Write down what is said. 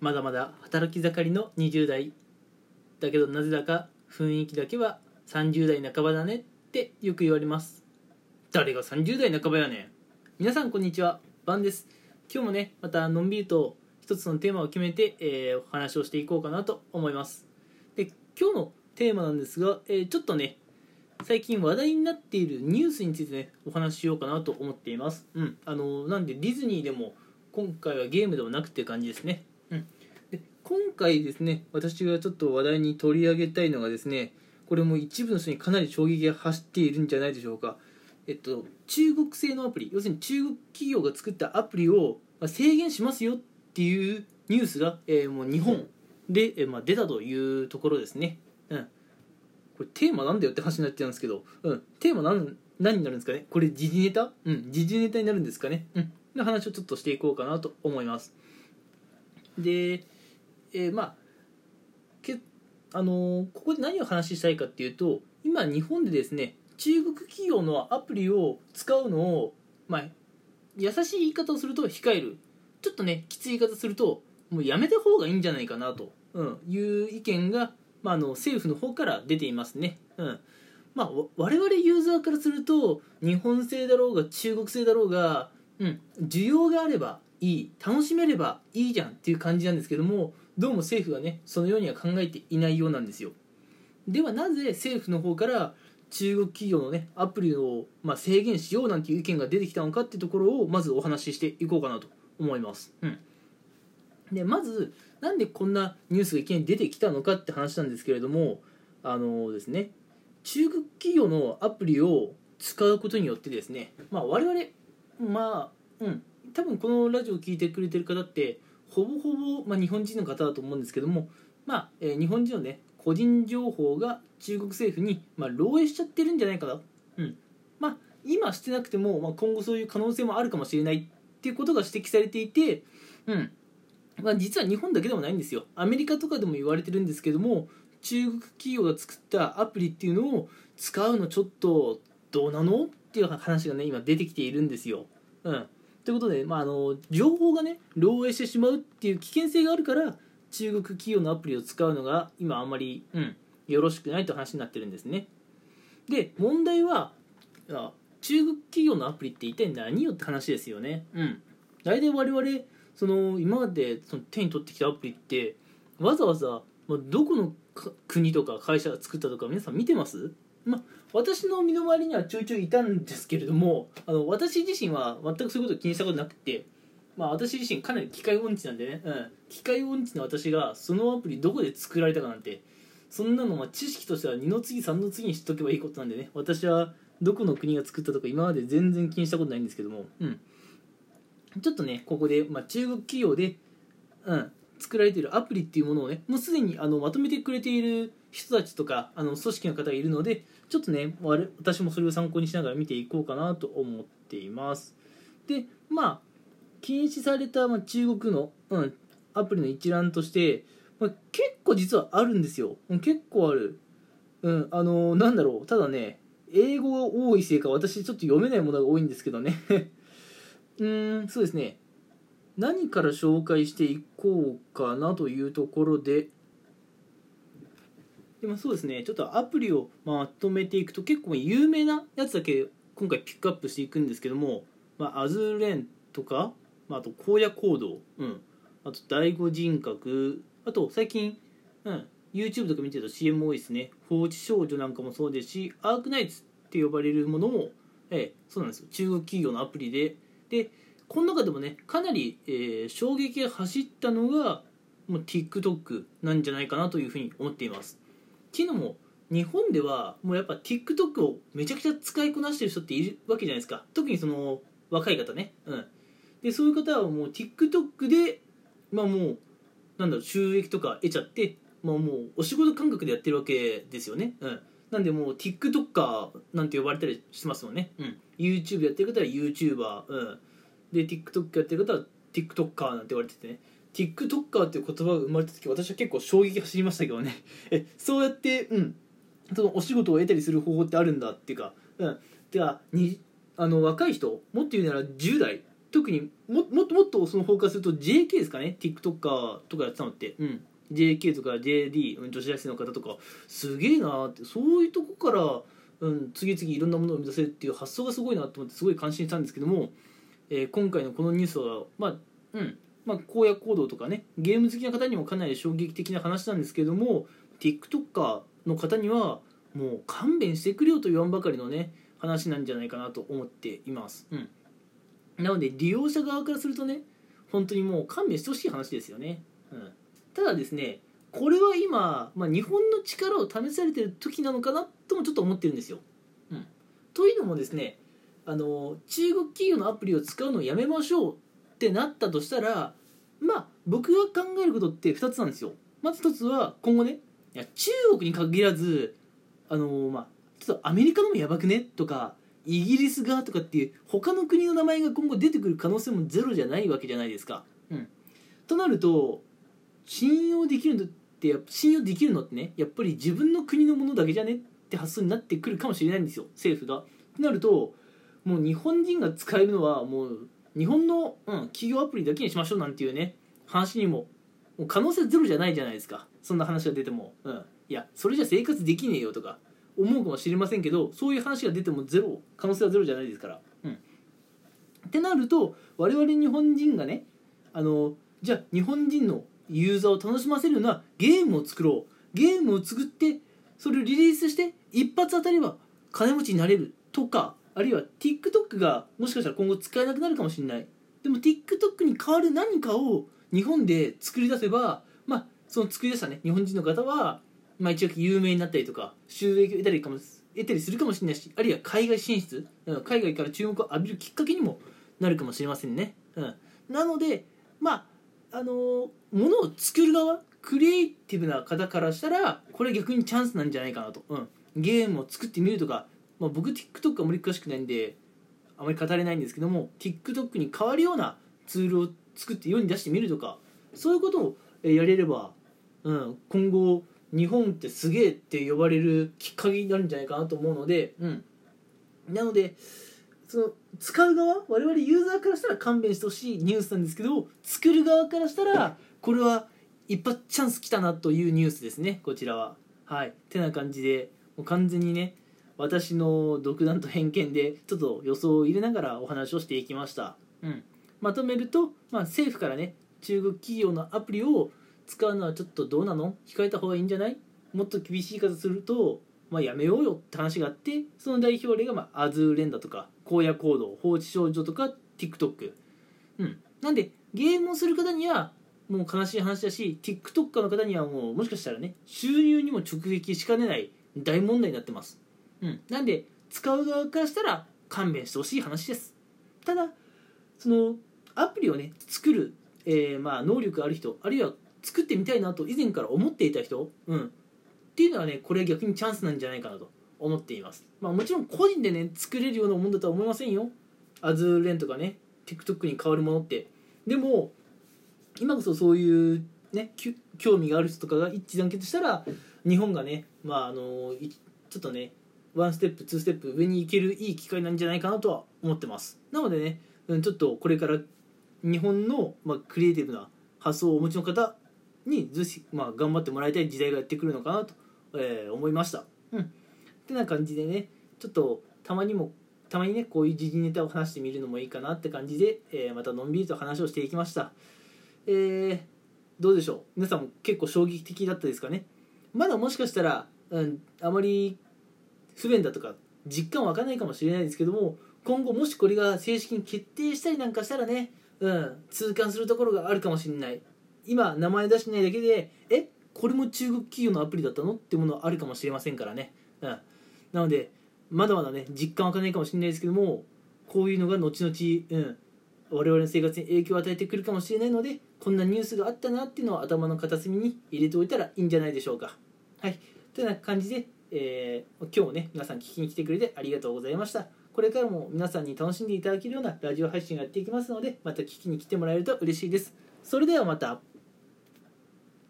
まだまだ働き盛りの20代だけどなぜだか雰囲気だけは30代半ばだねってよく言われます。誰が30代半ばやねん。皆さんこんにちは。バンです。今日もねまたのんびりと一つのテーマを決めて、えーお話をしていこうかなと思います。で今日のテーマなんですが、えーちょっとね最近話題になっているニュースについてねお話ししようかなと思っています。うん。あのなんでディズニーでも今回はゲームでもなくって感じですね。今回ですね私がちょっと話題に取り上げたいのがですねこれも一部の人にかなり衝撃が走っているんじゃないでしょうか。えっと中国製のアプリ要するに中国企業が作ったアプリを制限しますよっていうニュースが、えーもう日本で、えーまあ、出たというところですね。うん。これテーマなんだよって話になっちゃうんですけど、うん、テーマ何何になるんですかね？これ時事ネタ？うん。時事ネタになるんですかね？うん。の話をちょっとしていこうかなと思います。で、えーまあけあのここで何を話したいかっていうと今日本でですね中国企業のアプリを使うのをまあ優しい言い方をすると控える。ちょっとねきつい言い方するともうやめた方がいいんじゃないかなと、うん、いう意見が、まあ、の政府の方から出ていますね。うん。まあ、我々ユーザーからすると日本製だろうが中国製だろうが、うん、需要があればいい。楽しめればいいじゃんっていう感じなんですけどもどうも政府はねそのようには考えていないようなんですよ。ではなぜ政府の方から中国企業のねアプリを、まあ、制限しようなんていう意見が出てきたのかっていうところをまずお話ししていこうかなと思います、うん、でまずなんでこんなニュースがいきなり出てきたのかって話なんですけれどもあのですね中国企業のアプリを使うことによってですね、まあ、我々まあうん多分このラジオを聞いてくれてる方ってほぼほぼ、まあ、日本人の方だと思うんですけども、まあえー日本人のね個人情報が中国政府に、まあ、漏洩しちゃってるんじゃないかな、うん。まあ、今してなくても、まあ、今後そういう可能性もあるかもしれないっていうことが指摘されていて、うん。まあ、実は日本だけでもないんですよ。アメリカとかでも言われてるんですけども中国企業が作ったアプリっていうのを使うのちょっとどうなのっていう話がね今出てきているんですよ。うん、ということで、まあ、あの情報がね漏洩してしまうっていう危険性があるから中国企業のアプリを使うのが今あんまり、うん、よろしくないという話になってるんですね。で問題はあ中国企業のアプリって一体何よって話ですよね。うん、大体我々その今までその手に取ってきたアプリってわざわざ、まあ、どこのか国とか会社が作ったとか皆さん見てます？ま、私の身の回りにはちょいちょいいたんですけれどもあの私自身は全くそういうことを気にしたことなくて、まあ、私自身かなり機械音痴なんでね、うん、機械音痴の私がそのアプリどこで作られたかなんてそんなのま知識としては2の次3の次に知っとけばいいことなんでね私はどこの国が作ったとか今まで全然気にしたことないんですけども、うん、ちょっとねここで、まあ、中国企業で、うん、作られているアプリっていうものをねもうすでにあのまとめてくれている人たちとかあの組織の方がいるのでちょっとね私もそれを参考にしながら見ていこうかなと思っています。でまあ禁止された、ま、中国の、うん、アプリの一覧として、まあ、結構実はあるんですよ。結構ある。うんあのなんだろう。ただね英語が多いせいか私ちょっと読めないものが多いんですけどね。うーんそうですね。何から紹介していこうかなというところででもそうですねちょっとアプリをまとめていくと結構有名なやつだけ今回ピックアップしていくんですけども、まあ、アズーレンとか、まあ、あと荒野行動、うん、あと第五人格あと最近、うん、YouTube とか見てると CM 多いですね。放置少女なんかもそうですしアークナイツって呼ばれるものも、ええ、そうなんですよ。中国企業のアプリで。でこの中でもねかなり、えー衝撃が走ったのがもう TikTok なんじゃないかなというふうに思っています。っていうのも日本ではもうやっぱ TikTok をめちゃくちゃ使いこなしてる人っているわけじゃないですか。特にその若い方ね。うん。でそういう方はもう TikTok でまあもうなんだろう収益とか得ちゃってまあもうお仕事感覚でやってるわけですよね。うん。なんでもう TikToker なんて呼ばれたりしますもんね、うん、YouTube やってる方は YouTuber、うん、で TikTok やってる方は TikToker なんて言われててね。TikToker っていう言葉が生まれた時私は結構衝撃走りましたけどね。えそうやってうん。そのお仕事を得たりする方法ってあるんだっていうかうん。てかにあの若い人もっと言うなら10代特にももっともっとそのフォーカスすると JK ですかね？TikToker とかやってたのって、うん、JK とか JD 女子大生の方とか。すげえなって。そういうとこから、うん、次々いろんなものを生み出せるっていう発想がすごいなと思ってすごい感心したんですけども、えー今回のこのニュースはまあうん。まあ荒野行動とかねゲーム好きな方にもかなり衝撃的な話なんですけども TikToker の方にはもう勘弁してくれよと言わんばかりのね話なんじゃないかなと思っています。うん。なので利用者側からするとね本当にもう勘弁してほしい話ですよね、うん、ただですねこれは今、まあ、日本の力を試されてる時なのかなともちょっと思ってるんですよ、うん、というのもですねあの中国企業のアプリを使うのをやめましょうってなったとしたらまあ僕が考えることって2つなんですよ。まず1つは今後ねいや中国に限らずあのまあちょっとアメリカのもやばくね？とかイギリス側とかっていう他の国の名前が今後出てくる可能性もゼロじゃないわけじゃないですか。うん、となると信用できるのって信用できるのってねやっぱり自分の国のものだけじゃね？って発想になってくるかもしれないんですよ政府が。となるともう日本人が使えるのはもう日本の、うん、企業アプリだけにしましょうなんていうね話にももう可能性ゼロじゃないじゃないですか。そんな話が出ても、うん、いやそれじゃ生活できねえよとか思うかもしれませんけどそういう話が出てもゼロ可能性はゼロじゃないですから。うん、ってなると我々日本人がねあのじゃあ日本人のユーザーを楽しませるようなゲームを作ろう。ゲームを作ってそれをリリースして一発当たれば金持ちになれるとかあるいは TikTok がもしかしたら今後使えなくなるかもしれない。でも TikTok に代わる何かを日本で作り出せばまあその作り出したね日本人の方はまあ、一応有名になったりとか収益を得たりかも得たりするかもしれないしあるいは海外進出海外から注目を浴びるきっかけにもなるかもしれませんね、うん、なのでまああのーものを作る側クリエイティブな方からしたらこれ逆にチャンスなんじゃないかなと、うん、ゲームを作ってみるとか、まあ、僕 TikTok あまり詳しくないんであまり語れないんですけども TikTok に代わるようなツールを作って世に出してみるとかそういうことをやれれば、うん、今後日本ってすげえって呼ばれるきっかけになるんじゃないかなと思うので、うん、なのでその使う側我々ユーザーからしたら勘弁してほしいニュースなんですけど作る側からしたらこれは一発チャンス来たなというニュースですねこちらは。はいてな感じでもう完全にね私の独断と偏見でちょっと予想を入れながらお話をしていきました、うん、まとめると、まあ、政府からね中国企業のアプリを使うのはちょっとどうなの？控えた方がいいんじゃない？もっと厳しい言い方すると、まあ、やめようよって話があってその代表例が、まあ、アズーレンダとか荒野行動放置少女とか TikTok、うん、なんでゲームをする方にはもう悲しい話だし TikToker の方にはもうもしかしたらね収入にも直撃しかねない大問題になってます、うん、なんで使う側からしたら勘弁してほしい話です。ただそのアプリをね作る、えーまあ、能力ある人あるいは作ってみたいなと以前から思っていた人、うん、っていうのはねこれ逆にチャンスなんじゃないかなと思っています、まあ、もちろん個人でね作れるようなもんだとは思いませんよ。アズーレンとかね TikTok に変わるものって。でも今こそそういうね興味がある人とかが一致団結したら日本がねまああのちょっとねワンステップツーステップ上に行けるいい機会なんじゃないかなとは思ってます。なのでね、うん、ちょっとこれから日本の、まあ、クリエイティブな発想をお持ちの方にぜひ、まあ、頑張ってもらいたい時代がやってくるのかなと、えー思いました。うん。ってな感じでねちょっとたまにもたまにねこういう時事ネタを話してみるのもいいかなって感じで、えーまたのんびりと話をしていきました。えー、どうでしょう？皆さんも結構衝撃的だったですかね？まだもしかしたら、うん、あまり不便だとか実感湧かないかもしれないですけども今後もしこれが正式に決定したりなんかしたらね、うん、痛感するところがあるかもしれない。今名前出してないだけでえこれも中国企業のアプリだったのってものあるかもしれませんからね、うん、なのでまだまだね実感湧かないかもしれないですけどもこういうのが後々、うん、我々の生活に影響を与えてくるかもしれないのでこんなニュースがあったなっていうのを頭の片隅に入れておいたらいいんじゃないでしょうか。はい。というような感じで、えー今日もね皆さん聞きに来てくれてありがとうございました。これからも皆さんに楽しんでいただけるようなラジオ配信をやっていきますのでまた聞きに来てもらえると嬉しいです。それではまた。